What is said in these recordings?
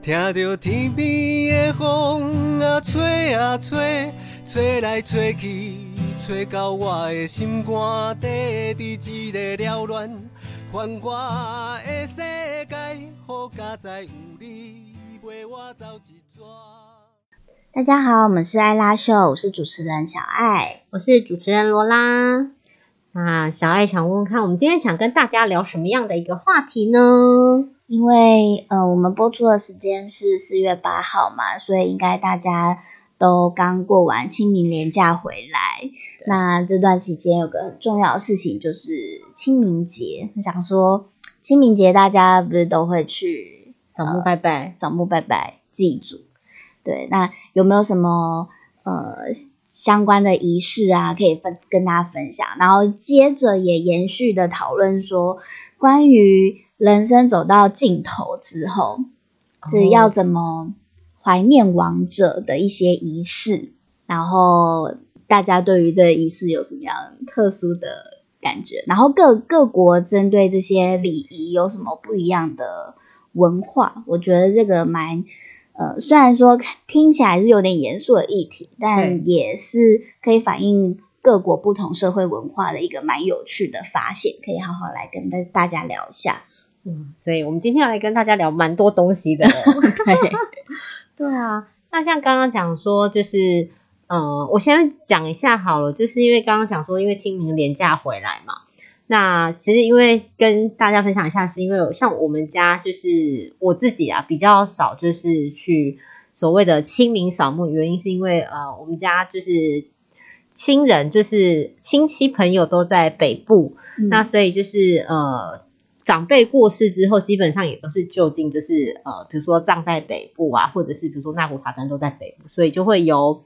听着天边的风啊吹啊吹，吹来吹去，吹到我的心肝底，伫一个缭乱繁华的世界，好佳哉有你陪我走一逝。大家好，我们是艾拉秀，我是主持人小爱。我是主持人罗拉。那小爱想问问看，我们今天想跟大家聊什么样的一个话题呢？因为呃，我们播出的时间是四月八号嘛，所以应该大家都刚过完清明连假回来。那这段期间有个很重要的事情就是清明节。我想说，清明节大家不是都会去扫墓拜拜，扫墓拜拜祭祖？对，那有没有什么呃相关的仪式啊，可以分跟大家分享？然后接着也延续的讨论说，关于人生走到尽头之后，这要怎么怀念亡者的一些仪式？然后大家对于这个仪式有什么样特殊的感觉？然后各各国针对这些礼仪有什么不一样的文化？我觉得这个蛮呃，虽然说听起来是有点严肃的议题，但也是可以反映各国不同社会文化的一个蛮有趣的发现，可以好好来跟大大家聊一下。嗯，所以我们今天要来跟大家聊蛮多东西的。对，对啊，那像刚刚讲说，就是呃，我先讲一下好了，就是因为刚刚讲说，因为清明连假回来嘛，那其实因为跟大家分享一下，是因为像我们家就是我自己啊比较少，就是去所谓的清明扫墓，原因是因为呃，我们家就是亲人就是亲戚朋友都在北部，那所以就是呃。长辈过世之后，基本上也都是就近，就是呃，比如说葬在北部啊，或者是比如说纳古塔丹都在北部，所以就会由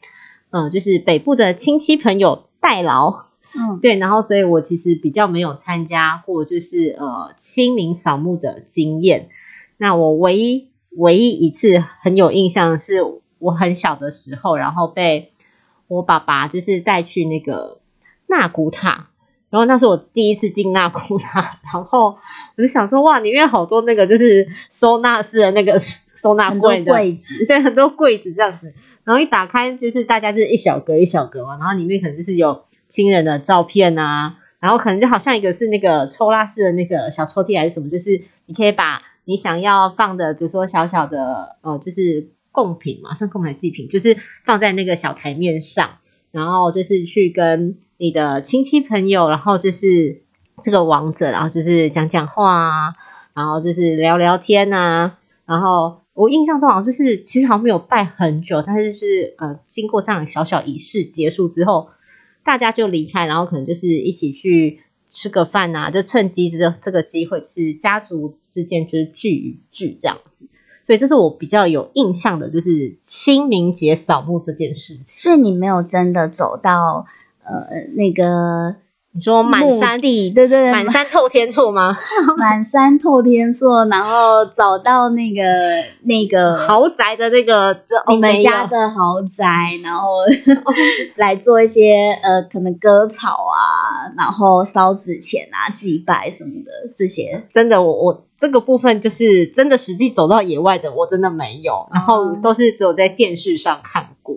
呃，就是北部的亲戚朋友代劳，嗯，对，然后所以我其实比较没有参加过就是呃清明扫墓的经验。那我唯一唯一一次很有印象的是我很小的时候，然后被我爸爸就是带去那个纳古塔。然后那是我第一次进纳库塔，然后我就想说，哇，里面好多那个就是收纳式的那个收纳柜的柜子，对，很多柜子这样子。然后一打开，就是大家就是一小格一小格嘛，然后里面可能就是有亲人的照片啊，然后可能就好像一个是那个抽拉式的那个小抽屉还是什么，就是你可以把你想要放的，比如说小小的呃，就是贡品嘛，像贡品祭品，就是放在那个小台面上，然后就是去跟。你的亲戚朋友，然后就是这个王者，然后就是讲讲话啊，然后就是聊聊天啊，然后我印象中好像就是其实好像没有拜很久，但是就是呃经过这样小小仪式结束之后，大家就离开，然后可能就是一起去吃个饭啊，就趁机这这个机会，就是家族之间就是聚一聚这样子，所以这是我比较有印象的，就是清明节扫墓这件事情。所以你没有真的走到。呃，那个你说满山地，对对对，满山透天厝吗？满山透天厝，然后找到那个那个豪宅的那个你们家的豪宅，然后 来做一些呃，可能割草啊，然后烧纸钱啊，祭拜什么的这些。真的，我我这个部分就是真的实际走到野外的，我真的没有，然后都是只有在电视上看过。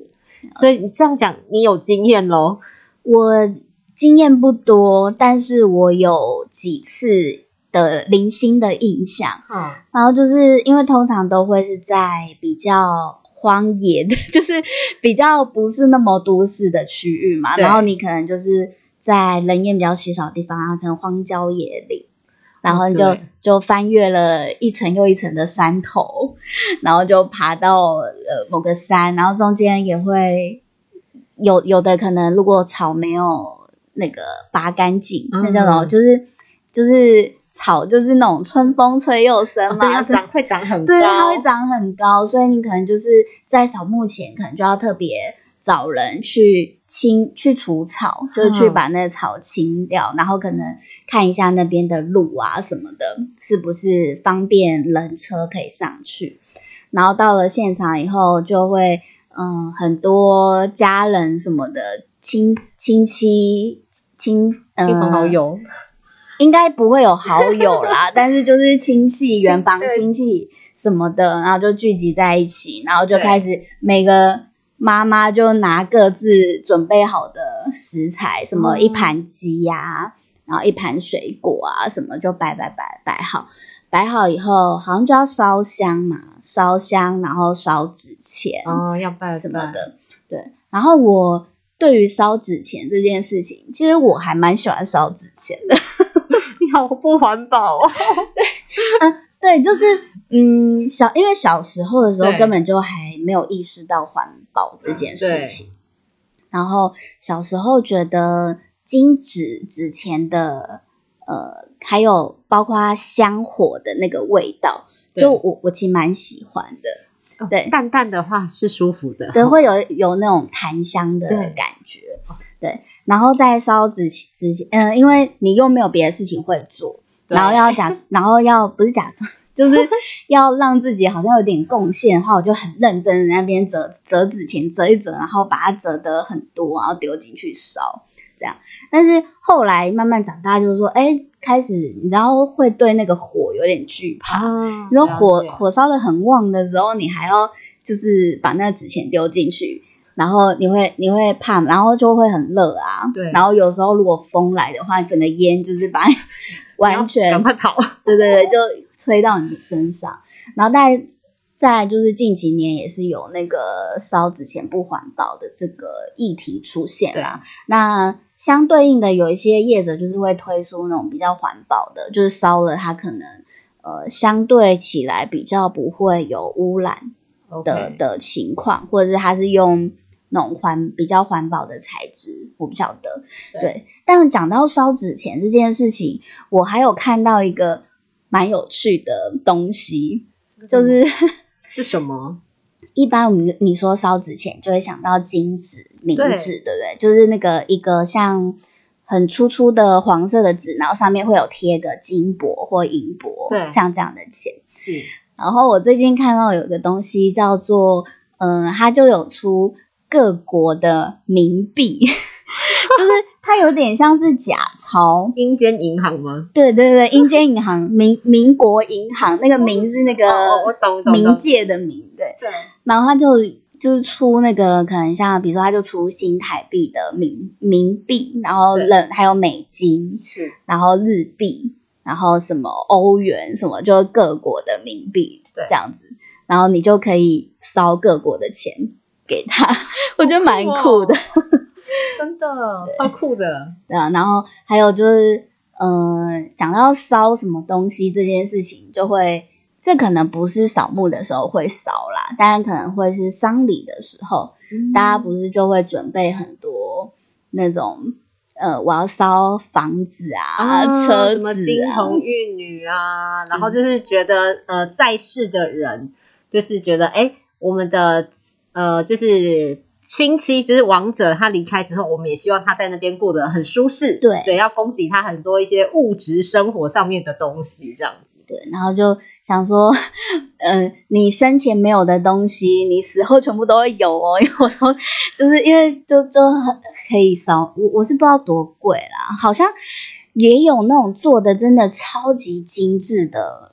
所以你这样讲，你有经验喽？我经验不多，但是我有几次的零星的印象。嗯，然后就是因为通常都会是在比较荒野的，就是比较不是那么都市的区域嘛。然后你可能就是在人烟比较稀少的地方啊，可能荒郊野岭，然后你就就翻越了一层又一层的山头，然后就爬到呃某个山，然后中间也会。有有的可能，如果草没有那个拔干净，那叫什么？就是就是草，就是那种春风吹又生嘛，长会长很高，对，它会长很高，所以你可能就是在扫墓前，可能就要特别找人去清去除草，就是去把那个草清掉，然后可能看一下那边的路啊什么的，是不是方便人车可以上去，然后到了现场以后就会。嗯，很多家人什么的亲亲戚亲亲朋好友，应该不会有好友啦，但是就是亲戚远房亲戚什么的，然后就聚集在一起，然后就开始每个妈妈就拿各自准备好的食材，什么嗯。一盘鸡呀、然后一盘水果啊，什么就摆摆摆摆好。摆好以后，好像就要烧香嘛，烧香，然后烧纸钱，哦，要拜什么，的，对。然后我对于烧纸钱这件事情，其实我还蛮喜欢烧纸钱的。你好不环保哦。对，就是嗯，小因为小时候的时候根本就还没有意识到环保这件事情，然后小时候觉得金纸纸钱的呃，还有包括香火的那个味道，对就我我其实蛮喜欢的。哦对。淡淡的话是舒服的，对，会有有那种檀香的感觉，对，然后再烧纸纸，嗯、因为你又没有别的事情会做，然后要假，然后要不是假装，就是要让自己好像有点贡献的话，我就很认真那边折折纸钱，折一折，然后把它折得很多，然后丢进去烧，这样。但是后来慢慢长大，就是说，哎，开始你知道会对那个火有点惧怕，啊，你说火火烧的很旺的时候，你还要就是把那个纸钱丢进去，然后你会你会怕，然后就会很热啊。对然后有时候如果风来的话，整个烟就是把你 完全赶快跑，对对对，就吹到你身上。然后再再来就是近几年也是有那个烧纸钱不环保的这个议题出现啦。那相对应的有一些业者就是会推出那种比较环保的，就是烧了它可能呃相对起来比较不会有污染的的情况，或者是它是用那种环比较环保的材质，我不晓得。对对，但讲到烧纸钱这件事情，我还有看到一个蛮有趣的东西，就是是什么？一般我们你说烧纸钱，就会想到金纸、冥纸，对不对？就是那个一个像很粗粗的黄色的纸，然后上面会有贴个金箔或银箔，对像这样的钱。是然后我最近看到有个东西叫做，嗯、它就有出各国的冥币，就是它有点像是假钞。阴间银行吗？对对对，阴间银行、民民国银行，那个民是那个懂懂懂。冥界的冥，对。对，然后他就就是出那个可能像比如说他就出新台币的冥冥币，然后对。人还有美金，是。然后日币，然后什么欧元什么，就各国的冥币对。这样子，然后你就可以烧各国的钱给他，我觉得蛮酷的。真的超酷的，对啊，然后还有就是，嗯、讲到烧什么东西这件事情，就会这可能不是扫墓的时候会烧啦，当然可能会是丧礼的时候，大家不是就会准备很多那种，呃，我要烧房子啊、车什么子啊，金童玉女啊，然后就是觉得呃在世的人，就是觉得哎，我们的呃就是亲戚，就是王者，他离开之后，我们也希望他在那边过得很舒适，对所以要供给他很多一些物质生活上面的东西，这样子。对，然后就想说，呃，你生前没有的东西，你死后全部都会有哦，因为我都就是因为就就很可以烧，我我是不知道多贵啦，好像也有那种做的真的超级精致的。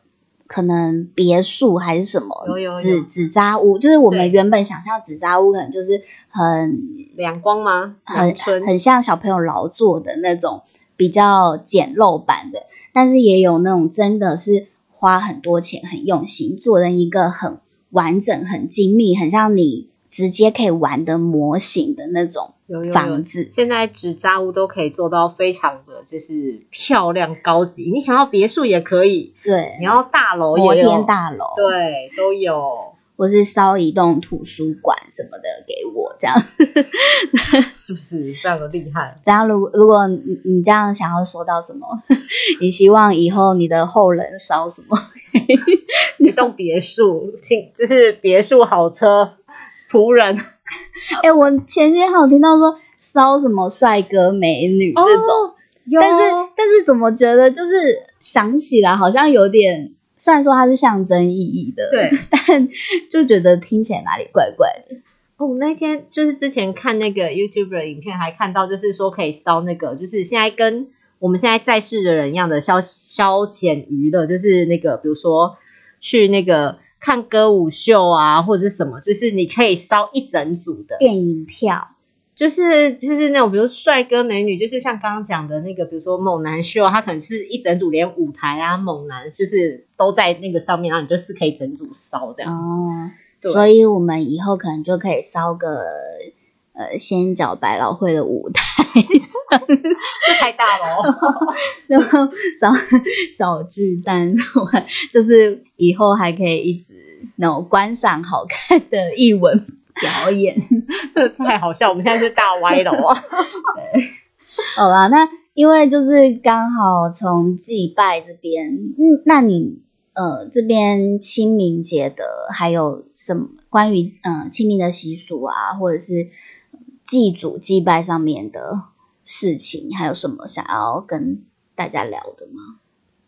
可能别墅还是什么有有有。纸纸扎屋，就是我们原本想象纸扎屋可能就是很两光吗？很很像小朋友劳作的那种比较简陋版的，但是也有那种真的是花很多钱、很用心做的一个很完整、很精密、很像你直接可以玩的模型的那种有有有房子。现在纸扎屋都可以做到非常的就是漂亮高级，你想要别墅也可以，对你，要大楼摩天大楼，，对都有，或是烧一栋图书馆什么的给我这样。是不是非常的厉害？然后，如果如果你你这样想要说到什么，你希望以后你的后人烧什么？一栋别墅，请就是别墅好车仆人 哎、我前天还有听到说烧什么帅哥美女这种，哦但是但是怎么觉得就是想起来好像有点，虽然说它是象征意义的，对，但就觉得听起来哪里怪怪的。哦，那天就是之前看那个 YouTube 的影片，还看到就是说可以烧那个，就是现在跟我们现在在世的人一样的消消遣娱乐，就是那个比如说去那个看歌舞秀啊，或者是什么，就是你可以烧一整组的，电影票，就是就是那种比如帅哥美女，就是像刚刚讲的那个，比如说猛男秀，他可能是一整组，连舞台啊猛男就是都在那个上面，然后你就是可以整组烧这样子。哦，对。所以我们以后可能就可以烧个呃仙角百老汇的舞台，这太大了哦。然后小小巨蛋，就是以后还可以一直那种观赏好看的艺文表演。这太好笑，我们现在是大歪楼啊。好啦，那因为就是刚好从祭拜这边，嗯，那你呃这边清明节的还有什么关于呃清明的习俗啊，或者是祭祖祭拜上面的事情，还有什么想要跟大家聊的吗？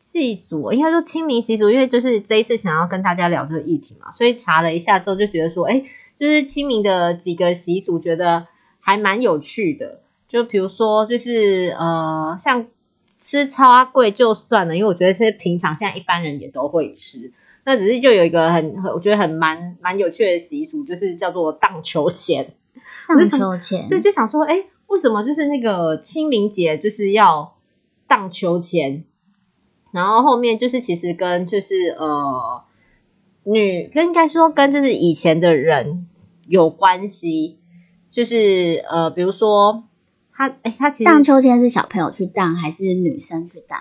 祭祖应该说清明习俗，因为就是这一次想要跟大家聊这个议题嘛，所以查了一下之后就觉得说，哎，就是清明的几个习俗，觉得还蛮有趣的。就比如说，就是呃，像吃超阿贵就算了，因为我觉得是平常现在一般人也都会吃。那只是就有一个很很我觉得很蛮蛮有趣的习俗，就是叫做荡秋千。荡秋千，对，就想说，哎，为什么就是那个清明节就是要荡秋千？然后后面就是其实跟就是呃女跟应该说跟就是以前的人有关系，就是呃比如说他哎他其实荡秋千是小朋友去荡还是女生去荡？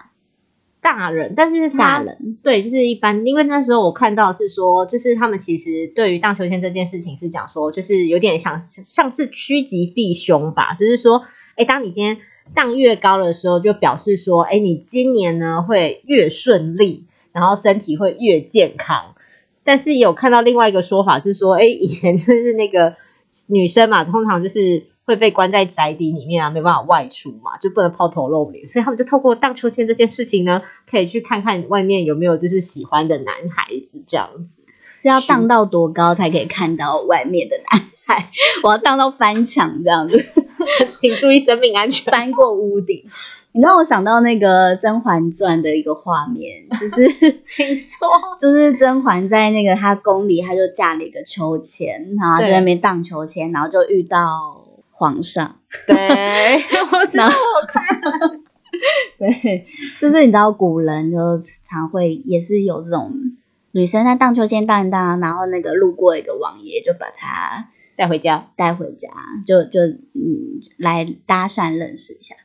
大人，但是他大人。对，就是一般，因为那时候我看到是说，就是他们其实对于荡秋千这件事情是讲说，就是有点像像是趋吉避凶吧，就是说，哎，当你今天荡越高的时候，就表示说，哎，你今年呢会越顺利，然后身体会越健康。但是有看到另外一个说法是说，哎，以前就是那个女生嘛，通常就是会被关在宅邸里面啊，没办法外出嘛，就不能抛头露脸，所以他们就透过荡秋千这件事情呢，可以去看看外面有没有就是喜欢的男孩子这样子。是要荡到多高才可以看到外面的男孩？我要荡到翻墙这样子。请注意生命安全。翻过屋顶。你让我想到那个《甄嬛传》的一个画面，就是 请说，就是甄嬛在那个她宫里，她就架了一个秋千，然后就在那边荡秋千，然后就遇到皇上。对，我知道，我看。对，就是你知道古人就常会也是有这种女生在荡秋千荡一荡，然后那个路过一个王爷就把她带回家，带回家，就就嗯来搭讪认识一下。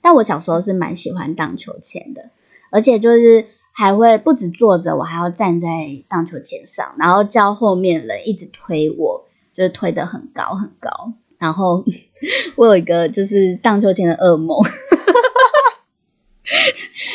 但我小时候是蛮喜欢荡秋千的，而且就是还会不止坐着，我还要站在荡秋千上，然后叫后面人一直推我，就是推得很高很高。然后 我有一个就是荡秋千的噩梦，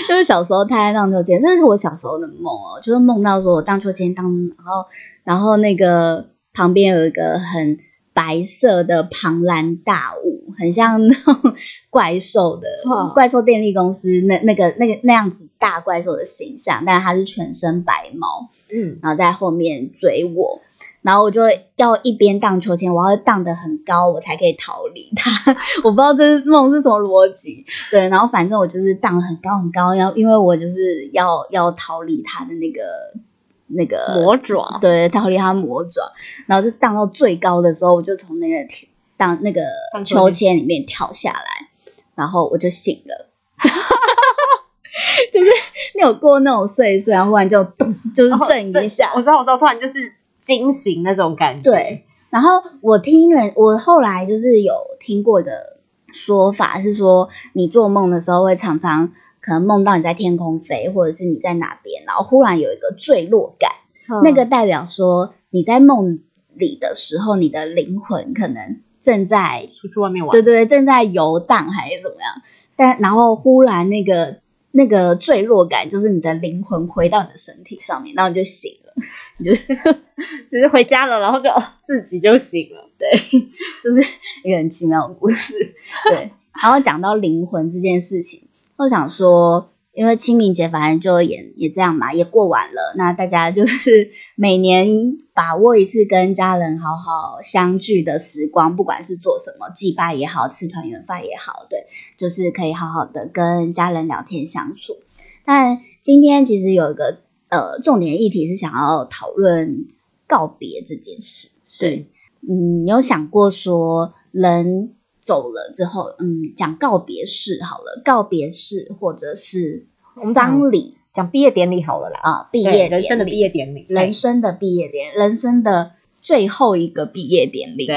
就是小时候太爱荡秋千，这是我小时候的梦哦，就是梦到说我荡秋千荡，然后然后那个旁边有一个很白色的庞然大物，很像那种 怪兽的、哦怪兽电力公司那那个那个那样子大怪兽的形象，但是它是全身白毛，嗯，然后在后面追我，然后我就要一边荡秋千，我要荡得很高，我才可以逃离它。我不知道这是梦是什么逻辑，对，然后反正我就是荡得很高很高，然后因为我就是要要逃离他的那个那个魔爪，对，逃离他魔爪，然后就荡到最高的时候，我就从那个荡那个秋秋千里面跳下来，然后我就醒了。就是你有过那种睡一睡，然后忽然就咚，就是震一下，我知道，我知道，突然就是惊醒那种感觉。对，然后我听人，我后来就是有听过的说法是说，你做梦的时候会常常可能梦到你在天空飞，或者是你在哪边，然后忽然有一个坠落感，嗯。那个代表说你在梦里的时候，你的灵魂可能正在出去外面玩，对对，正在游荡还是怎么样？但然后忽然那个那个坠落感，就是你的灵魂回到你的身体上面，然后你就醒了，你就只 是回家了，然后就自己就醒了。对 就是一个很奇妙的故事。对，然后讲到灵魂这件事情，我想说，因为清明节反正就也也这样嘛，也过完了，那大家就是每年把握一次跟家人好好相聚的时光，不管是做什么祭拜也好，吃团圆饭也好，对，就是可以好好的跟家人聊天相处。但今天其实有一个呃，重点议题是想要讨论告别这件事。对，嗯，你有想过说人走了之后，嗯，讲告别式好了，告别式或者是丧礼讲毕业典礼好了啦，啊，毕业人生的毕业典礼，人生的毕业典，人生的最后一个毕业典礼。对，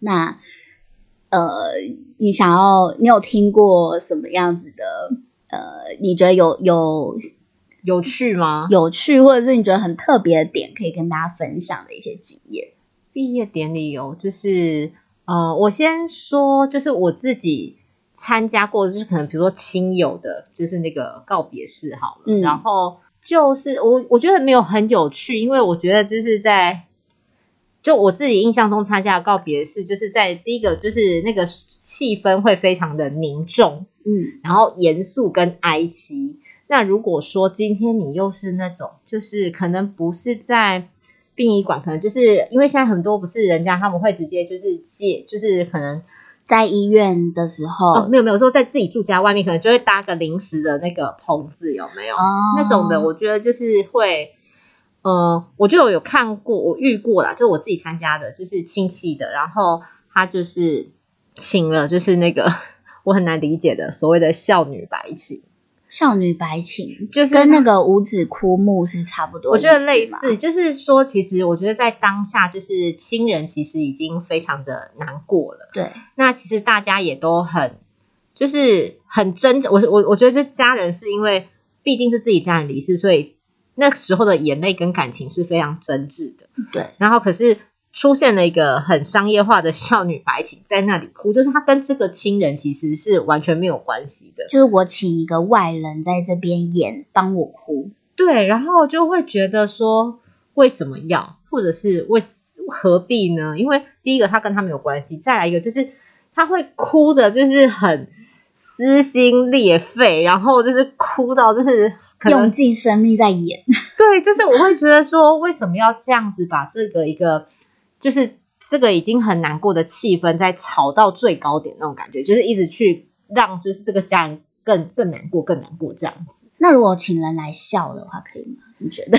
那呃，你想要，你有听过什么样子的？呃，你觉得有有有趣吗？有趣，或者是你觉得很特别的点，可以跟大家分享的一些经验？毕业典礼有，就是呃，我先说，就是我自己参加过，就是可能比如说亲友的，就是那个告别式好了，嗯然后就是我我觉得没有很有趣，因为我觉得就是在就我自己印象中参加的告别式，就是在第一个就是那个气氛会非常的凝重，嗯然后严肃跟哀戚。那如果说今天你又是那种，就是可能不是在殡仪馆，可能就是因为现在很多不是人家他们会直接就是借，就是可能在医院的时候，哦没有没有说在自己住家外面，可能就会搭个临时的那个棚子，有没有？哦那种的，我觉得就是会，呃，我就有看过，我遇过啦，就我自己参加的，就是亲戚的，然后他就是请了，就是那个 我很难理解的所谓的孝女白请。少女白情，就是跟那个五子枯木是差不多我觉得类似，就是说，其实我觉得在当下，就是亲人其实已经非常的难过了。对，那其实大家也都很，就是很真诚。我我我觉得这家人是因为毕竟是自己家人离世，所以那时候的眼泪跟感情是非常真挚的。对，然后可是出现了一个很商业化的少女白情在那里哭，就是她跟这个亲人其实是完全没有关系的。就是我请一个外人在这边演，帮我哭，对，然后就会觉得说，为什么要，或者是为何必呢？因为第一个他跟他没有关系，再来一个就是他会哭的，就是很撕心裂肺，然后就是哭到就是用尽生命在演，对，就是我会觉得说，为什么要这样子把这个一个就是这个已经很难过的气氛在炒到最高点那种感觉，就是一直去让就是这个家人更更难过，更难过这样。那如果请人来笑的话，可以吗？你觉得？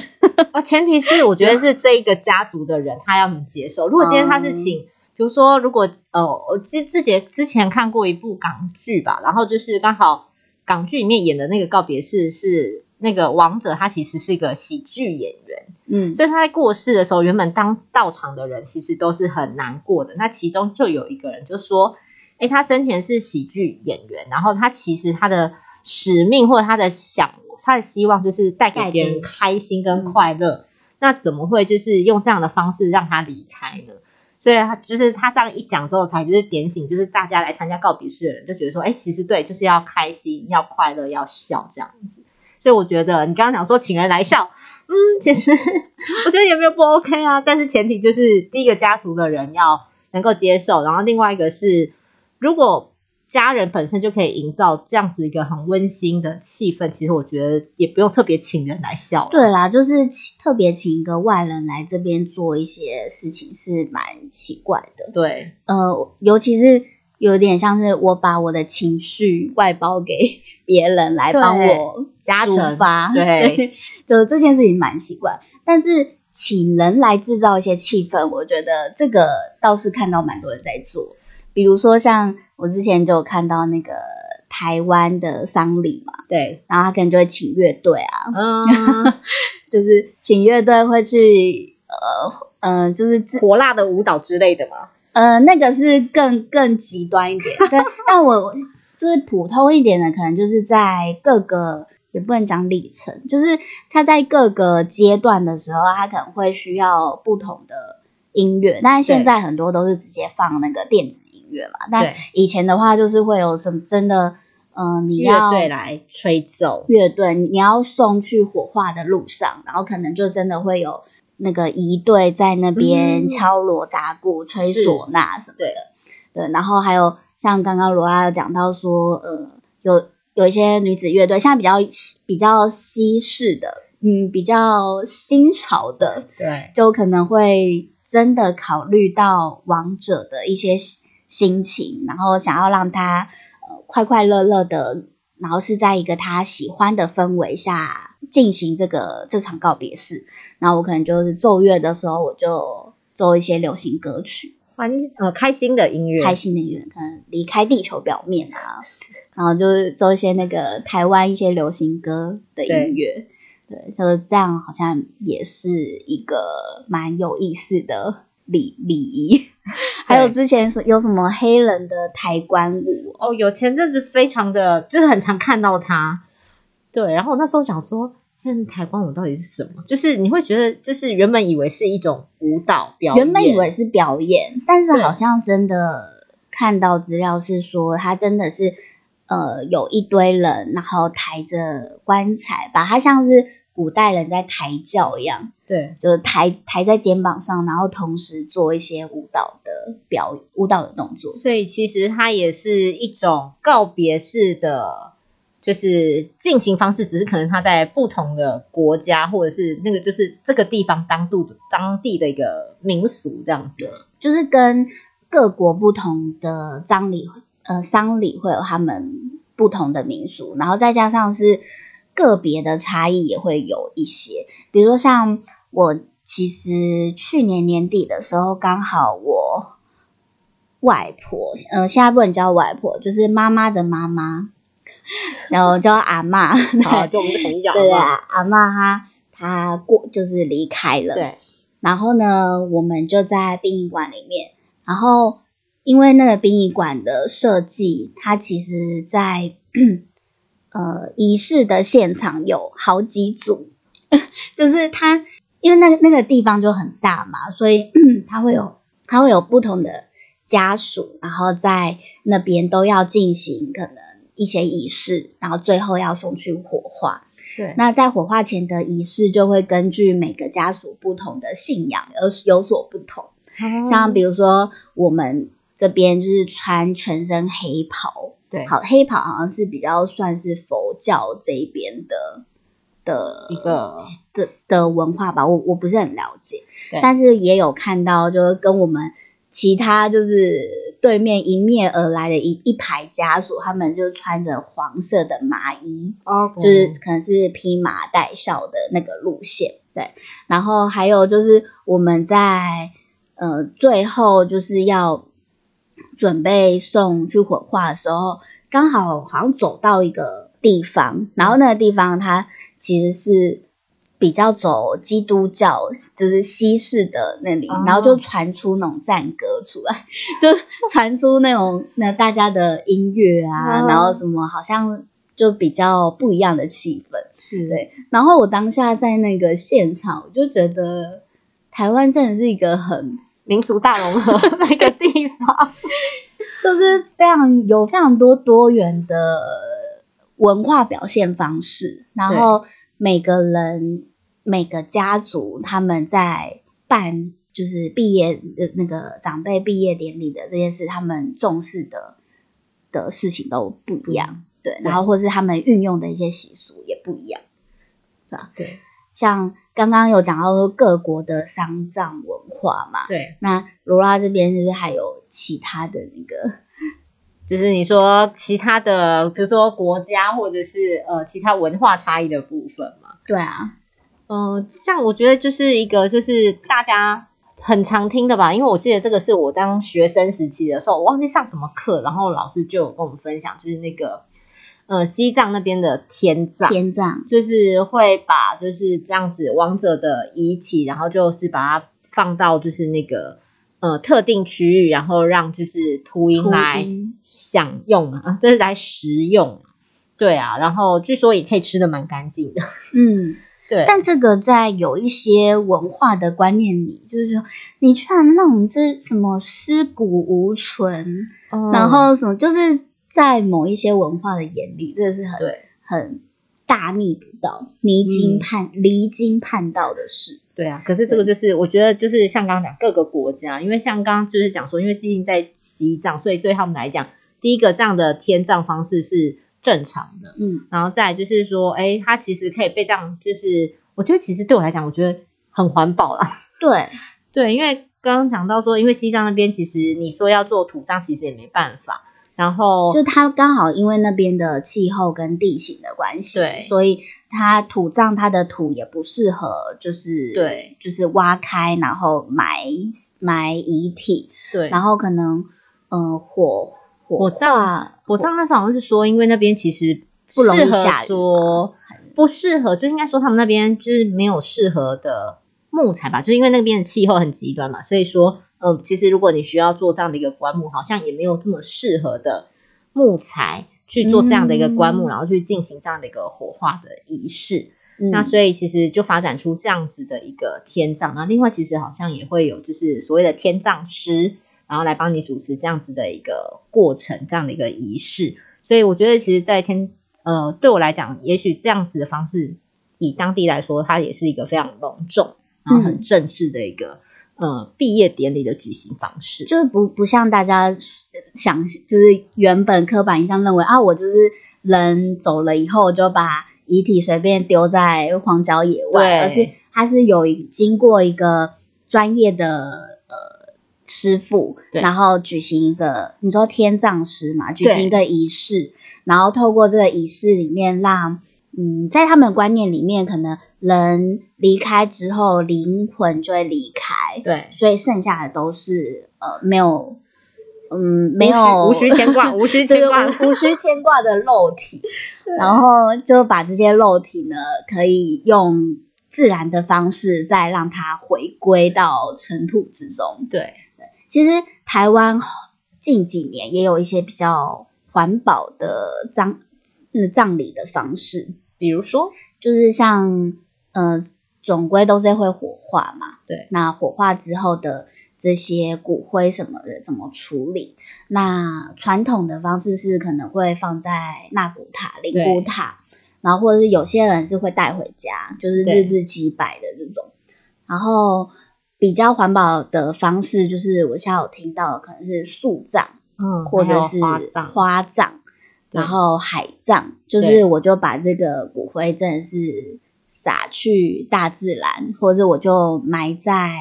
啊，前提是我觉得是这一个家族的人他要能接受。如果今天他是请，比如说如果呃，我之之前之前看过一部港剧吧，然后就是刚好港剧里面演的那个告别式是那个王者，他其实是一个喜剧演员，嗯，所以他在过世的时候，原本当到场的人其实都是很难过的。那其中就有一个人就说：“哎，他生前是喜剧演员，然后他其实他的使命或者他的想他的希望就是带给别人开心跟快乐。那怎么会就是用这样的方式让他离开呢？所以他就是他这样一讲之后，才就是点醒，就是大家来参加告别式的人就觉得说，哎，其实对，就是要开心，要快乐，要笑这样子。所以我觉得你刚刚讲说请人来笑，嗯，其实我觉得也没有不 OK 啊，但是前提就是第一个家族的人要能够接受，然后另外一个是如果家人本身就可以营造这样子一个很温馨的气氛，其实我觉得也不用特别请人来笑。对啦，就是请特别请一个外人来这边做一些事情是蛮奇怪的。对呃，尤其是有点像是我把我的情绪外包给别人来帮我抒加成发，对就这件事情蛮奇怪。但是请人来制造一些气氛，我觉得这个倒是看到蛮多人在做。比如说像我之前就有看到那个台湾的丧礼嘛，对，然后他可能就会请乐队啊，嗯，就是请乐队会去呃呃，就是火辣的舞蹈之类的嘛。呃那个是更更极端一点，对，但我就是普通一点的，可能就是在各个也不能讲里程，就是他在各个阶段的时候，他可能会需要不同的音乐，但是现在很多都是直接放那个电子音乐嘛，但以前的话就是会有什么真的，嗯、你乐要队来吹奏，乐队，你要送去火化的路上，然后可能就真的会有那个仪队在那边嗯。敲锣打鼓、吹是唢呐什么对。的。对，然后还有像刚刚罗拉有讲到说，呃，有有一些女子乐队，现在比较比较西式的，嗯，比较新潮的，对。就可能会真的考虑到王者的一些心心情，然后想要让他呃快快乐乐的，然后是在一个他喜欢的氛围下进行这个这场告别式，然后我可能就是奏乐的时候，我就奏一些流行歌曲，哇，你呃开心的音乐，开心的音乐，可能离开地球表面啊，然后就是做一些那个台湾一些流行歌的音乐，对，就是这样，好像也是一个蛮有意思的礼礼仪。还有之前是有什么黑人的抬棺舞，哦，有前阵子非常的，就是很常看到他，对，然后我那时候想说，那抬棺舞到底是什么？就是你会觉得，就是原本以为是一种舞蹈表演，原本以为是表演，但是好像真的看到资料是说，他真的是呃有一堆人，然后抬着棺材，把它像是古代人在抬轿一样，对就是抬抬在肩膀上，然后同时做一些舞蹈的表舞蹈的动作。所以其实它也是一种告别式的，就是进行方式，只是可能他在不同的国家或者是那个就是这个地方当地的当地的一个民俗这样子。就是跟各国不同的葬礼呃丧礼会有他们不同的民俗，然后再加上是个别的差异也会有一些，比如说像我其实去年年底的时候，刚好我外婆，呃，现在不能叫外婆，就是妈妈的妈妈，然后叫阿妈，好，对就我们统一讲对对，好不好阿妈她她过就是离开了，对，然后呢，我们就在殡仪馆里面。然后，因为那个殡仪馆的设计，它其实在呃仪式的现场有好几组，就是它因为那个那个地方就很大嘛，所以 它会有它会有不同的家属，然后在那边都要进行可能一些仪式，然后最后要送去火化。对，那在火化前的仪式就会根据每个家属不同的信仰而有所不同。像比如说我们这边就是穿全身黑袍，对好黑袍好像是比较算是佛教这一边的的一个的的文化吧，我我不是很了解，但是也有看到就是跟我们其他就是对面迎面而来的一一排家属，他们就穿着黄色的麻衣，哦，就是可能是披麻戴孝的那个路线，对。然后还有就是我们在呃最后就是要准备送去火化的时候，刚好好像走到一个地方，然后那个地方它其实是。比较走基督教，就是西式的那里，哦。然后就传出那种赞歌出来，就传出那种那大家的音乐啊，哦。然后什么好像就比较不一样的气氛。是。对然后我当下在那个现场，我就觉得台湾真的是一个很，民族大融合那个地方，就是非常有非常多多元的文化表现方式，然后每个人每个家族他们在办就是毕业的那个长辈毕业典礼的这件事，他们重视的的事情都不一样，对，然后或是他们运用的一些习俗也不一样。对像刚刚有讲到说各国的丧葬文化嘛，对，那罗拉这边是不是还有其他的那个？就是你说其他的，比如说国家或者是呃其他文化差异的部分嘛。对啊，嗯，像我觉得就是一个就是大家很常听的吧，因为我记得这个是我当学生时期的时候，我忘记上什么课，然后老师就有跟我们分享，就是那个呃西藏那边的天葬，天葬，就是会把就是这样子亡者的遗体，然后就是把它放到就是那个呃特定区域，然后让就是秃鹰来享用啊，就是来食用。对啊，然后据说也可以吃的蛮干净的。嗯，对，但这个在有一些文化的观念里，就是说你居然让我们这什么尸骨无存，嗯然后什么，就是在某一些文化的眼里，这是很对。很大逆不道、离经嗯。叛、离经叛道的事。对啊，可是这个就是我觉得就是像刚刚讲各个国家，因为像刚刚就是讲说，因为毕竟在西藏，所以对他们来讲，第一个这样的天葬方式是正常的，嗯，然后再就是说，哎，它其实可以被这样，就是我觉得其实对我来讲，我觉得很环保啦。对，对，因为刚刚讲到说，因为西藏那边其实你说要做土葬，其实也没办法。然后就它刚好因为那边的气候跟地形的关系，对。所以它土葬它的土也不适合，就是对，就是挖开然后埋埋遗体，对，然后可能呃火火葬火葬那时候好像是说，因为那边其实不容易适合下雨说不适合，就应该说他们那边就是没有适合的木材吧，就是因为那边的气候很极端嘛，所以说，呃，其实如果你需要做这样的一个棺木，好像也没有这么适合的木材去做这样的一个棺木，嗯然后去进行这样的一个火化的仪式。嗯那所以其实就发展出这样子的一个天葬，那另外其实好像也会有就是所谓的天葬师，然后来帮你主持这样子的一个过程，这样的一个仪式。所以我觉得其实，在天呃对我来讲，也许这样子的方式，以当地来说，它也是一个非常隆重，然后很正式的一个、呃毕业典礼的举行方式。就是不不像大家想，就是原本刻板印象认为啊，我就是人走了以后就把遗体随便丢在荒郊野外，对而是它是有一经过一个专业的呃师傅，然后举行一个你说天葬师嘛，举行一个仪式，然后透过这个仪式里面让。嗯，在他们的观念里面，可能人离开之后，灵魂就会离开，对，所以剩下的都是呃没有，嗯，没有无需牵挂，无需牵挂。无无需牵挂的肉体，然后就把这些肉体呢，可以用自然的方式再让它回归到尘土之中。对，其实台湾近几年也有一些比较环保的葬嗯葬礼的方式，比如说，就是像呃，总归都是会火化嘛。对，那火化之后的这些骨灰什么的怎么处理？那传统的方式是可能会放在纳骨塔、灵骨塔，然后或者是有些人是会带回家，就是日日祭拜的这种。然后比较环保的方式，就是我现在有听到的可能是树葬，嗯，或者是花葬，然后海葬，就是我就把这个骨灰真的是撒去大自然，或者我就埋在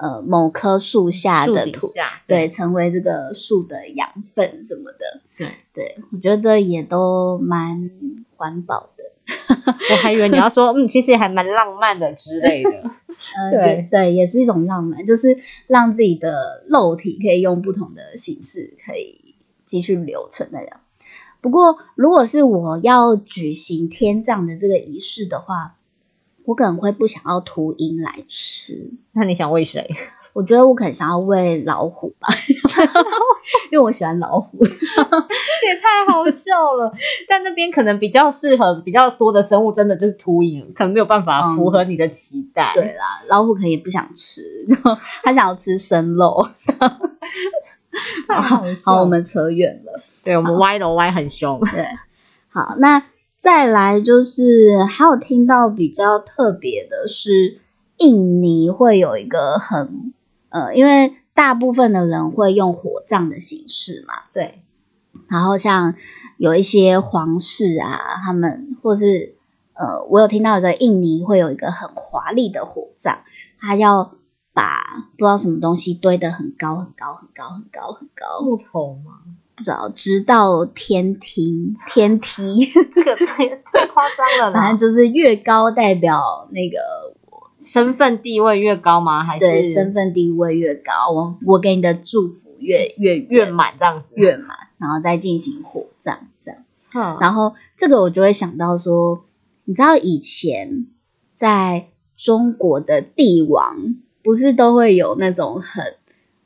呃某棵树下的土，下，对，成为这个树的养分什么的。对，对我觉得也都蛮环保的。我还以为你要说，嗯，其实也还蛮浪漫的之类的。呃，对也对，也是一种浪漫，就是让自己的肉体可以用不同的形式可以继续留存那样。不过，如果是我要举行天葬的这个仪式的话，我可能会不想要秃鹰来吃，那你想喂谁？我觉得我可能想要喂老虎吧，因为我喜欢老虎。也太好笑了。但那边可能比较适合比较多的生物，真的就是秃鹰，可能没有办法符合你的期待。对啦，老虎可能也不想吃，然后他想要吃生肉。好，我们扯远了。对我们歪楼歪很凶。对，好，那再来就是还有听到比较特别的是，印尼会有一个很呃，因为大部分的人会用火葬的形式嘛，对，然后像有一些皇室啊，他们或是呃，我有听到一个印尼会有一个很华丽的火葬，他要把不知道什么东西堆得很高很高很高很高很高，木头吗？不知道直到天庭天梯。这个最 太夸张了反正就是越高代表那个身份地位越高吗？还对是身份地位越高，我我给你的祝福越越越满这样子？越满，然后再进行火葬这样。嗯然后这个我就会想到说，你知道以前在中国的帝王不是都会有那种很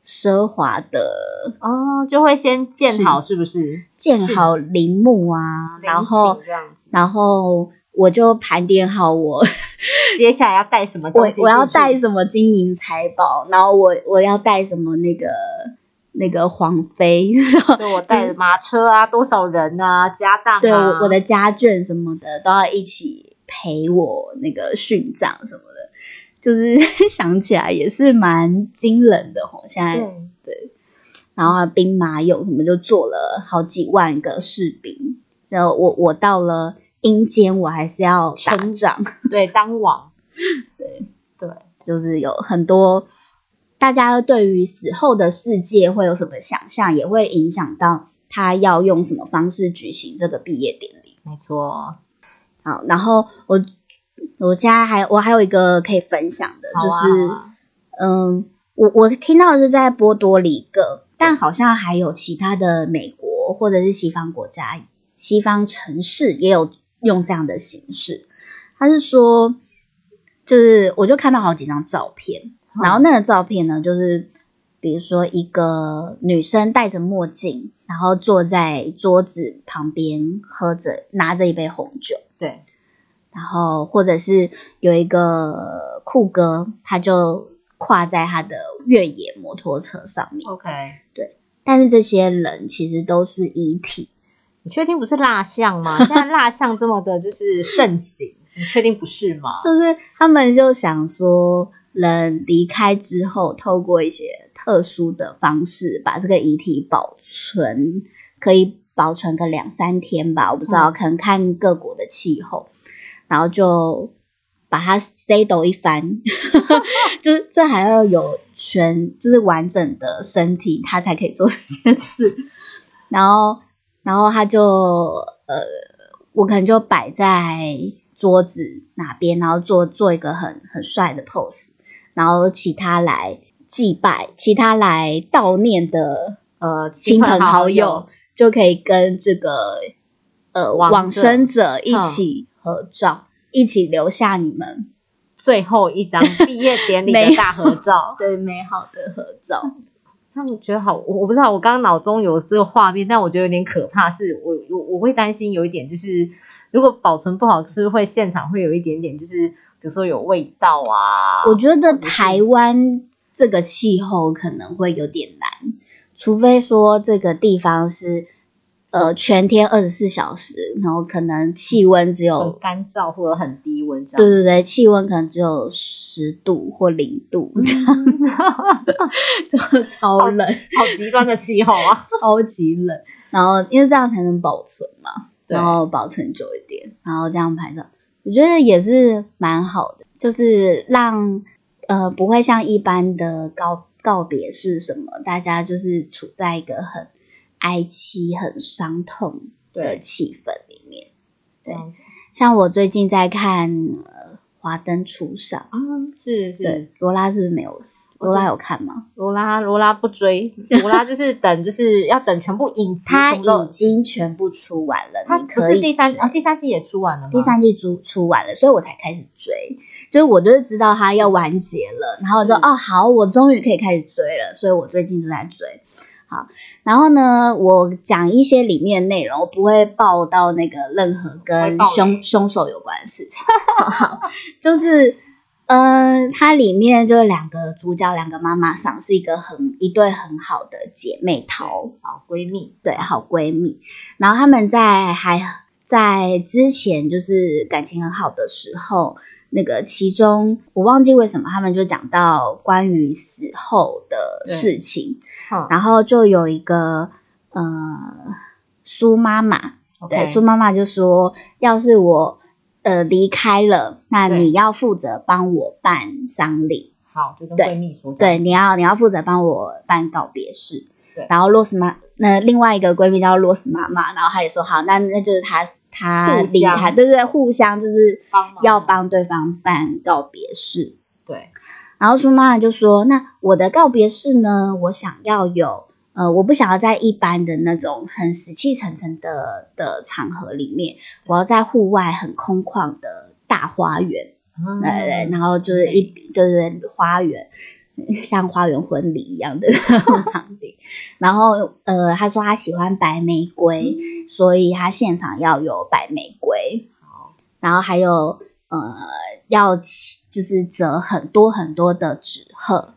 奢华的哦，就会先建好，是不是？建好陵墓啊，然后然后我就盘点好我 接下来要带什么我东西？我要带，什么金银财宝，然后我我要带什么那个那个皇妃，就我带马车啊，多少人啊，家当啊，对我我的家眷什么的都要一起陪我那个殉葬什么的，就是 想起来也是蛮惊人的吼。现在对然后兵马俑什么就做了好几万个士兵，然后我我到了阴间，我还是要打成长。对，当王，对对就是有很多大家对于死后的世界会有什么想象，也会影响到他要用什么方式举行这个毕业典礼。没错。好，然后我我现在还我还有一个可以分享的，啊就是嗯，我我听到的是在波多黎各，但好像还有其他的美国或者是西方国家、西方城市也有用这样的形式。他是说，就是我就看到好几张照片，嗯然后那个照片呢，就是比如说一个女生戴着墨镜，然后坐在桌子旁边喝着拿着一杯红酒。对，然后或者是有一个酷哥，他就跨在他的越野摩托车上面，OK，对但是这些人其实都是遗体，你确定不是蜡像吗？现在蜡像这么的就是盛行，你确定不是吗？就是他们就想说，人离开之后，透过一些特殊的方式，把这个遗体保存，可以保存个两三天吧，我不知道，嗯可能看各国的气候，然后就把它 stay 抖一番，就是这还要有全，就是完整的身体，他才可以做这件事。然后，然后他就呃，我可能就摆在桌子哪边，然后做做一个很很帅的 pose，然后其他来祭拜，其他来悼念的呃，亲朋好友友就可以跟这个呃亡者往生者一起合照，一起留下你们最后一张毕业典礼的大合照。对美好的合照。他们觉得好，我我不知道，我刚刚脑中有这个画面，但我觉得有点可怕。是我我我会担心有一点，就是如果保存不好，是不是会现场会有一点点，就是比如说有味道啊？我觉得台湾这个气候可能会有点难，除非说这个地方是呃全天二十四小时，然后可能气温只很有干燥或者很低温这样。对对对，气温可能只有十度或零度，这样 就 超冷，好极端的气候啊！超级冷。然后因为这样才能保存嘛，然后保存久一点，然后这样拍照，我觉得也是蛮好的，就是让呃不会像一般的告告别式什么，大家就是处在一个很哀戚、很伤痛的对气氛里面。对嗯像我最近在看呃《华灯初上》，嗯，是是对，罗拉是不是没有？罗拉有看吗？罗拉罗拉不追，罗拉就是等，就是要等全部影集它全部都已经全部出完了，他可是第三追啊，第三季也出完了吗？第三季出出完了，所以我才开始追。就是我就是知道它要完结了，然后我就哦好，我终于可以开始追了，所以我最近就在追。好，然后呢，我讲一些里面的内容，我不会报到那个任何跟凶凶手有关的事情。好，就是嗯、呃它里面就是两个主角，两个妈妈上是一个很一对很好的姐妹淘，好闺蜜，对，好闺蜜。然后她们在还在之前就是感情很好的时候，那个其中我忘记为什么他们就讲到关于死后的事情，嗯然后就有一个呃苏妈妈，对苏妈妈就说，要是我呃离开了，那你要负责帮我办丧礼。好，就跟对闺蜜说，对，，你要你要负责帮我办告别式。对。然后洛斯妈，那另外一个闺蜜叫洛斯妈妈，然后她也说好，那那就是她她离开，对对对，互相就是要帮对方办告别式。对，然后苏妈妈就说：“那我的告别式呢，我想要有呃，我不想要在一般的那种很死气沉沉的的场合里面，我要在户外很空旷的大花园。”嗯对对，然后就是一对对对花园，像花园婚礼一样的那种场地。然后呃，他说他喜欢白玫瑰，所以他现场要有白玫瑰。然后还有呃，要就是折很多很多的纸鹤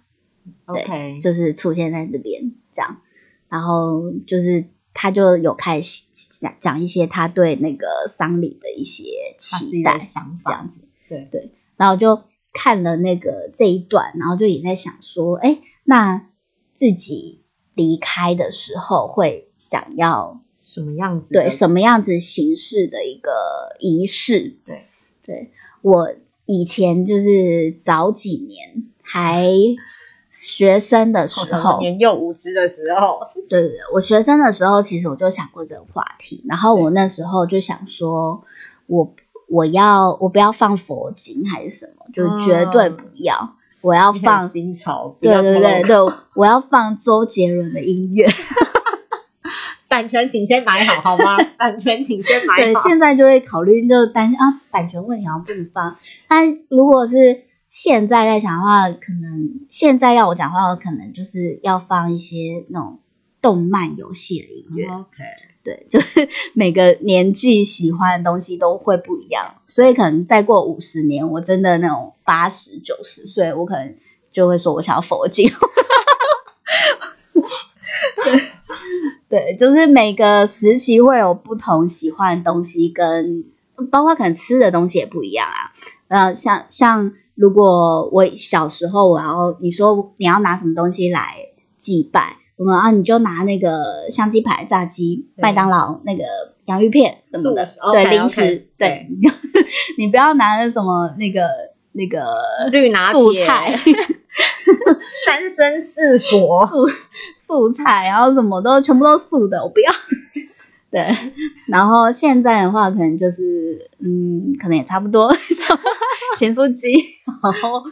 ，，OK，就是出现在这边这样。然后就是他就有开始讲讲一些他对那个丧礼的一些期待，想法，这样子。对对，然后就看了那个这一段，然后就也在想说，哎，那自己离开的时候会想要什么样子？对什么样子形式的一个仪式？对，对我以前就是早几年还学生的时候，年幼无知的时候，对对对，我学生的时候，其实我就想过这个话题，然后我那时候就想说，我我要我不要放佛经还是什么，就是绝对不要。我要放，新潮，对对对对，我要放周杰伦的音乐。版权请先买好好吗？版权请先买对，好。现在就会考虑，就担心啊，版权问题好像不能放。但如果是现在在讲的话，可能现在要我讲话，我可能就是要放一些那种动漫游戏的音乐。OK，对，就是每个年纪喜欢的东西都会不一样，所以可能再过五十年，我真的那种八十九十岁，我可能就会说我想要佛经。对，对，就是每个时期会有不同喜欢的东西，跟包括可能吃的东西也不一样啊。呃，像像如果我小时候然后你说你要拿什么东西来祭拜，我们啊你就拿那个香鸡排、炸鸡、麦当劳那个洋芋片什么的，对零食对对，你不要拿那什么那个那个绿拿素菜。三生四果，素菜，然后什么都全部都素的，我不要。对，然后现在的话，可能就是嗯，可能也差不多，咸酥鸡，然后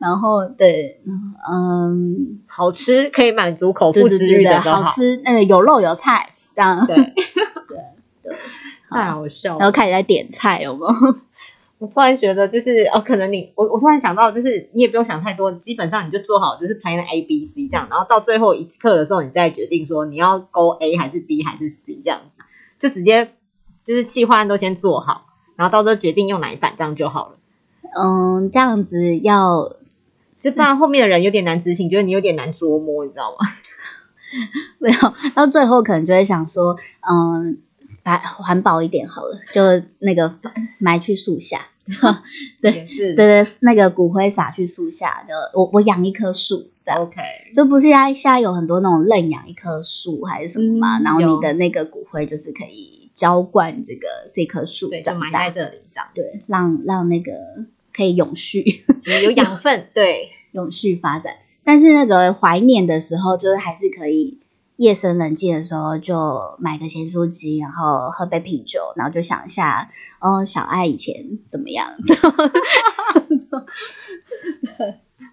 然后对，嗯，好吃可以满足口腹之欲的都好。吃，那个有肉有菜，这样，对对对，太好笑了然后开始在点菜，有没有？我突然觉得，就是哦，可能你我我突然想到，就是你也不用想太多，基本上你就做好就是 plan A B C 这样，然后到最后一刻的时候，你再决定说你要勾 A 还是 B 还是 C 这样子，就直接就是计划案都先做好，然后到时候决定用哪一版这样就好了。嗯，这样子要就不然后面的人有点难执行，觉得你有点难捉摸，你知道吗？没有，到最后可能就会想说，嗯，把环保一点好了，就那个埋去树下。对也是。对对，那个骨灰撒去树下，就我我养一棵树，这样。OK，就不是现在现在有很多那种认养一棵树还是什么嘛，嗯然后你的那个骨灰就是可以浇灌这个这棵树对，就长大。埋在，这里这样，对，让让那个可以永续。有养分，对，永续发展。但是那个怀念的时候，就是还是可以夜深人静的时候，就买个咸酥鸡，然后喝杯啤酒，然后就想一下，哦，小爱以前怎么样？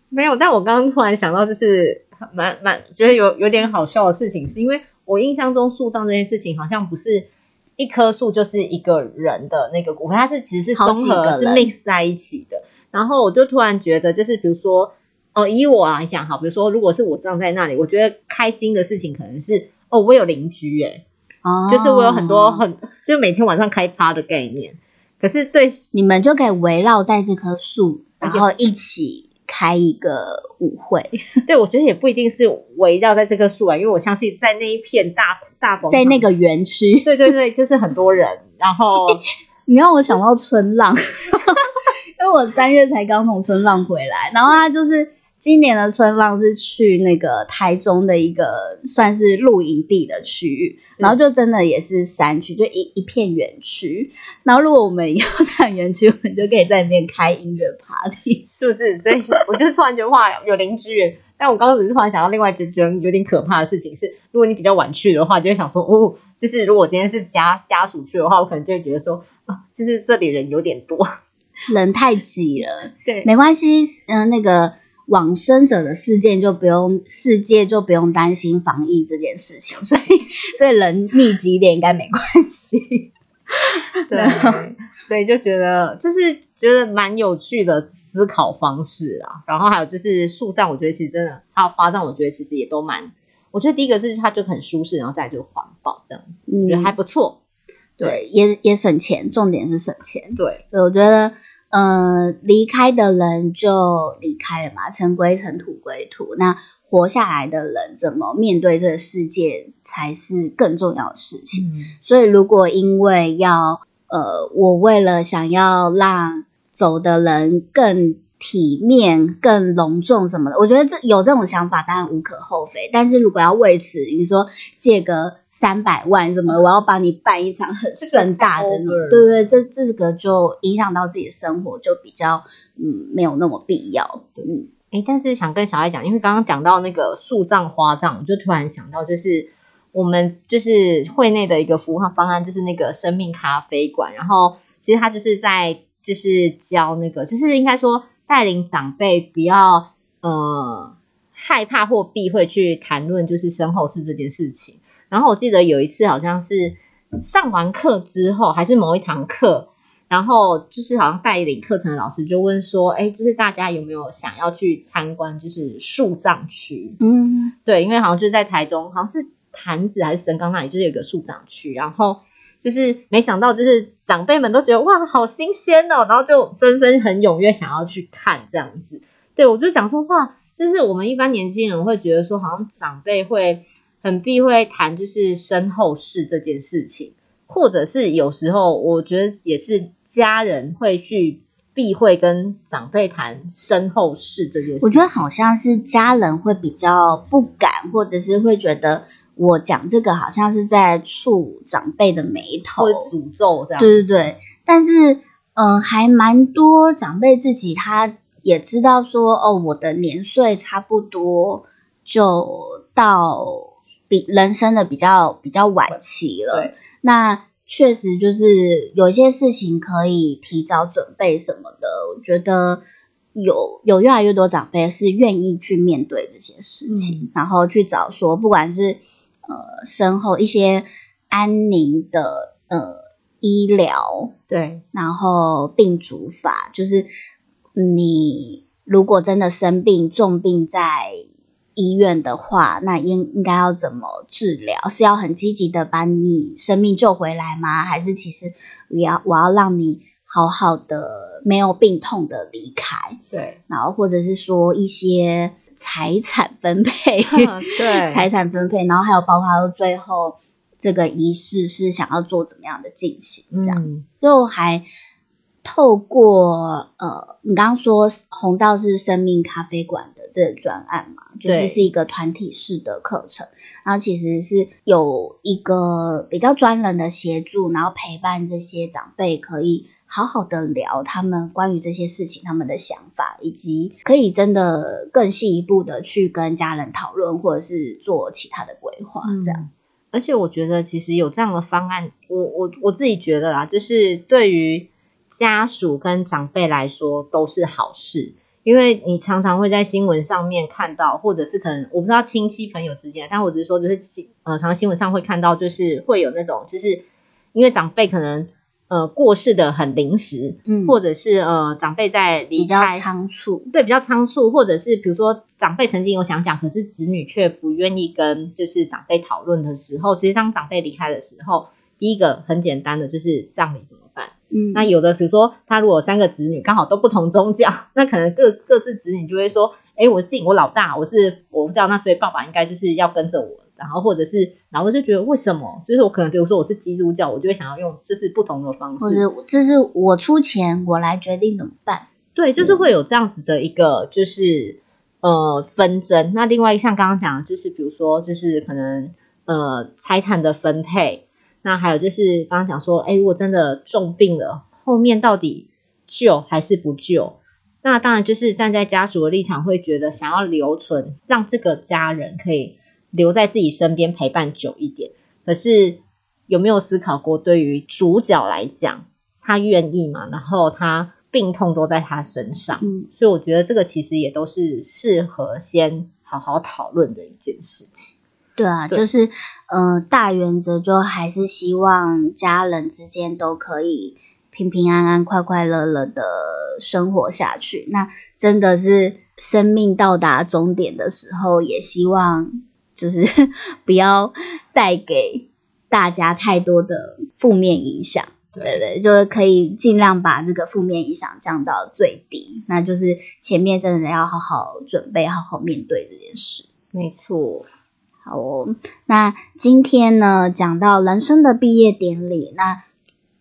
没有，但我刚刚突然想到，就是蛮蛮觉得有有点好笑的事情，是因为我印象中树葬这件事情好像不是一棵树就是一个人的那个骨灰，它是其实是好综合是 mix 在一起的。然后我就突然觉得，就是比如说，哦，以我来讲，好，比如说如果是我站在那里，我觉得开心的事情可能是，哦，我有邻居、欸，哦就是我有很多很，就是每天晚上开趴的概念。可是对你们就可以围绕在这棵树，哎然后一起开一个舞会，对，我觉得也不一定是围绕在这棵树啊，因为我相信在那一片大大广，在那个园区。对对对，就是很多人，然后 你让我想到春浪，因为我三月才刚从春浪回来，然后他就是今年的春浪是去那个台中的一个算是露营地的区域，然后就真的也是山区，就一一片园区。然后如果我们以后在园区，我们就可以在那边开音乐 party。是不是？所以我就突然觉得哇，有邻居耶。但我刚刚只是突然想到另外就觉得有点可怕的事情是，如果你比较晚去的话，就会想说哦，就是如果今天是家家属去的话，我可能就会觉得说啊，就是这里人有点多。人太挤了，对，没关系，嗯、那个往生者的事件就不用世界就不用担心防疫这件事情，所以所以人密集一点应该没关系。对，所以就觉得就是觉得蛮有趣的思考方式啊。然后还有就是树葬，我觉得其实真的还有花葬，我觉得其实也都蛮。我觉得第一个就是它就很舒适，然后再就环保这样子，我觉得还不错。对，也也省钱，重点是省钱。对，对，我觉得，呃，离开的人就离开了嘛，尘归尘，土归土。那活下来的人怎么面对这个世界，才是更重要的事情。嗯，所以，如果因为要，呃，我为了想要让走的人更体面、更隆重什么的，我觉得这有这种想法当然无可厚非。但是如果要为此，你说借个三百万什么，我要帮你办一场很盛 大的对不对，这这个就影响到自己的生活，就比较嗯没有那么必要。嗯，哎，但是想跟小爱讲，因为刚刚讲到那个树葬、花葬，我就突然想到，就是我们就是会内的一个服务方案，就是那个生命咖啡馆，然后。其实他就是在就是教那个，就是应该说带领长辈不要呃害怕或避讳去谈论就是身后事这件事情。然后我记得有一次好像是上完课之后，还是某一堂课。然后就是好像带领课程的老师就问说，哎，就是大家有没有想要去参观，就是树葬区？嗯，对，因为好像就是在台中，好像是潭子还是神冈那里，就是有个树葬区。然后就是没想到，就是长辈们都觉得哇，好新鲜哦，然后就纷纷很踊跃想要去看这样子。对我就想说，哇，就是我们一般年轻人会觉得说，好像长辈会很避讳谈就是身后事这件事情。或者是有时候，我觉得也是家人会去避讳跟长辈谈身后事这件事。我觉得好像是家人会比较不敢，或者是会觉得我讲这个好像是在触长辈的眉头，会诅咒这样。对对对，但是嗯，还蛮多长辈自己他也知道说，哦，我的年岁差不多就到。比人生的比较比较晚期了，那确实就是有一些事情可以提早准备什么的。我觉得有有越来越多长辈是愿意去面对这些事情，然后去找说，不管是呃身后一些安宁的呃医疗，对，然后病主法，就是你如果真的生病重病在。医院的话，那应应该要怎么治疗？是要很积极的把你生命救回来吗？还是其实我要我要让你好好的没有病痛的离开？对，然后或者是说一些财产分配，对，财产分配，然后还有包括到最后这个仪式是想要做怎么样的进行？这样，就还透过呃，你刚刚说红道是生命咖啡馆的。这个专案嘛，就是是一个团体式的课程，然后其实是有一个比较专人的协助，然后陪伴这些长辈，可以好好的聊他们关于这些事情他们的想法，以及可以真的更进一步的去跟家人讨论，或者是做其他的规划。这样，而且我觉得其实有这样的方案，我我我自己觉得啦，就是对于家属跟长辈来说都是好事。因为你常常会在新闻上面看到，或者是可能我不知道亲戚朋友之间，但我只是说，就是新呃，常常新闻上会看到，就是会有那种，就是因为长辈可能呃过世的很临时，嗯，或者是呃长辈在离开仓促，对，比较仓促，或者是比如说长辈曾经有想讲，可是子女却不愿意跟就是长辈讨论的时候，其实当长辈离开的时候，第一个很简单的就是葬礼怎么办？嗯，那有的比如说他如果三个子女刚好都不同宗教，那可能各各自子女就会说，哎，我信我老大，我是我不知道，那所以爸爸应该就是要跟着我，然后或者是然后就觉得为什么？就是我可能比如说我是基督教，我就会想要用就是不同的方式，或者这是我出钱，我来决定怎么办？对，就是会有这样子的一个就是呃纷争。那另外像刚刚讲的，就是比如说就是可能呃财产的分配。那还有就是刚刚讲说，哎，如果真的重病了，后面到底救还是不救？那当然就是站在家属的立场，会觉得想要留存，让这个家人可以留在自己身边陪伴久一点。可是有没有思考过，对于主角来讲，他愿意吗？然后他病痛都在他身上，嗯，所以我觉得这个其实也都是适合先好好讨论的一件事情。对啊，就是，嗯，大原则就还是希望家人之间都可以平平安安、快快乐乐的生活下去。那真的是生命到达终点的时候，也希望就是 不要带给大家太多的负面影响。对对，就是可以尽量把这个负面影响降到最低。那就是前面真的要好好准备，好好面对这件事。没错。好哦，那今天呢，讲到人生的毕业典礼，那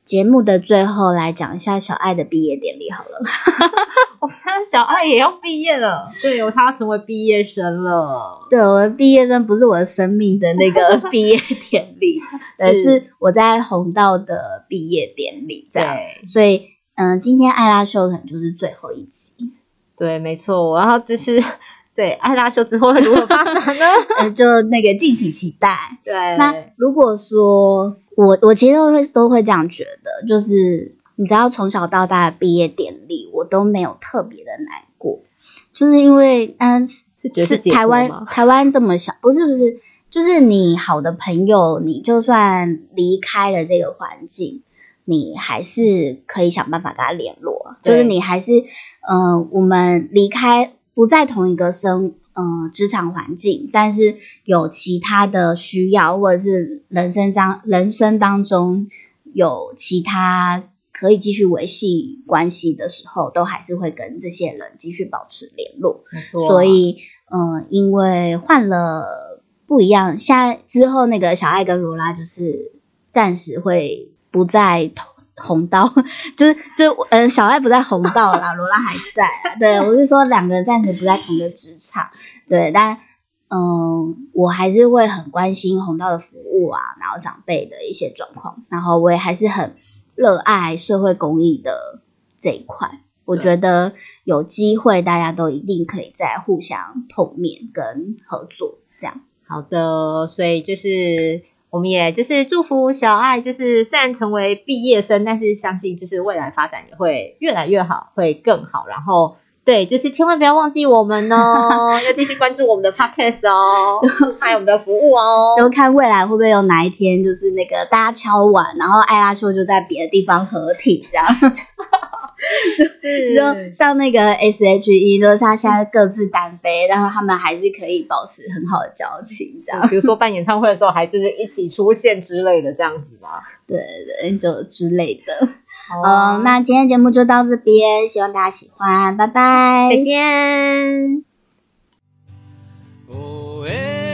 节目的最后来讲一下小爱的毕业典礼好了。我猜小爱也要毕业了，对，他要成为毕业生了。对，我的毕业生不是我的生命的那个 毕业典礼，而是我在红道的毕业典礼。对，所以嗯，今天艾拉秀可能就是最后一集。对，没错，然后就是。对，爱拉秀之后会如何发展呢？呃，就那个敬请期待。对，那如果说我我其实都会都会这样觉得，就是你知道从小到大的毕业典礼，我都没有特别的难过，就是因为嗯是是台湾台湾这么小，不是不是，就是你好的朋友，你就算离开了这个环境，你还是可以想办法跟他联络，就是你还是嗯、呃我们离开不在同一个生。嗯，职场环境，但是有其他的需要，或者是人生当人生当中有其他可以继续维系关系的时候，都还是会跟这些人继续保持联络。所以，嗯、因为换了不一样，现在之后那个小爱跟罗拉就是暂时会不在同红道，就是就嗯小爱不在红道啦，罗拉还在啊。对我是说两个人暂时不在同一个职场，对，但嗯，我还是会很关心红道的服务啊，然后长辈的一些状况，然后我也还是很热爱社会公益的这一块。我觉得有机会，大家都一定可以再互相碰面跟合作，这样。好的，所以就是我们也就是祝福小爱，就是虽然成为毕业生，但是相信就是未来发展也会越来越好，会更好。然后对，就是千万不要忘记我们哦，要继续关注我们的 podcast 哦，还有我们的服务哦。就看未来会不会有哪一天，就是那个大家敲完，然后艾拉秀就在别的地方合体，这样。是就像那个 S H E，就是他现在各自单飞，然后他们还是可以保持很好的交情，这样。比如说办演唱会的时候，还就是一起出现之类的这样子吗？对对对，就之类的。好啊嗯，那今天节目就到这边，希望大家喜欢，拜拜。再见。哦诶，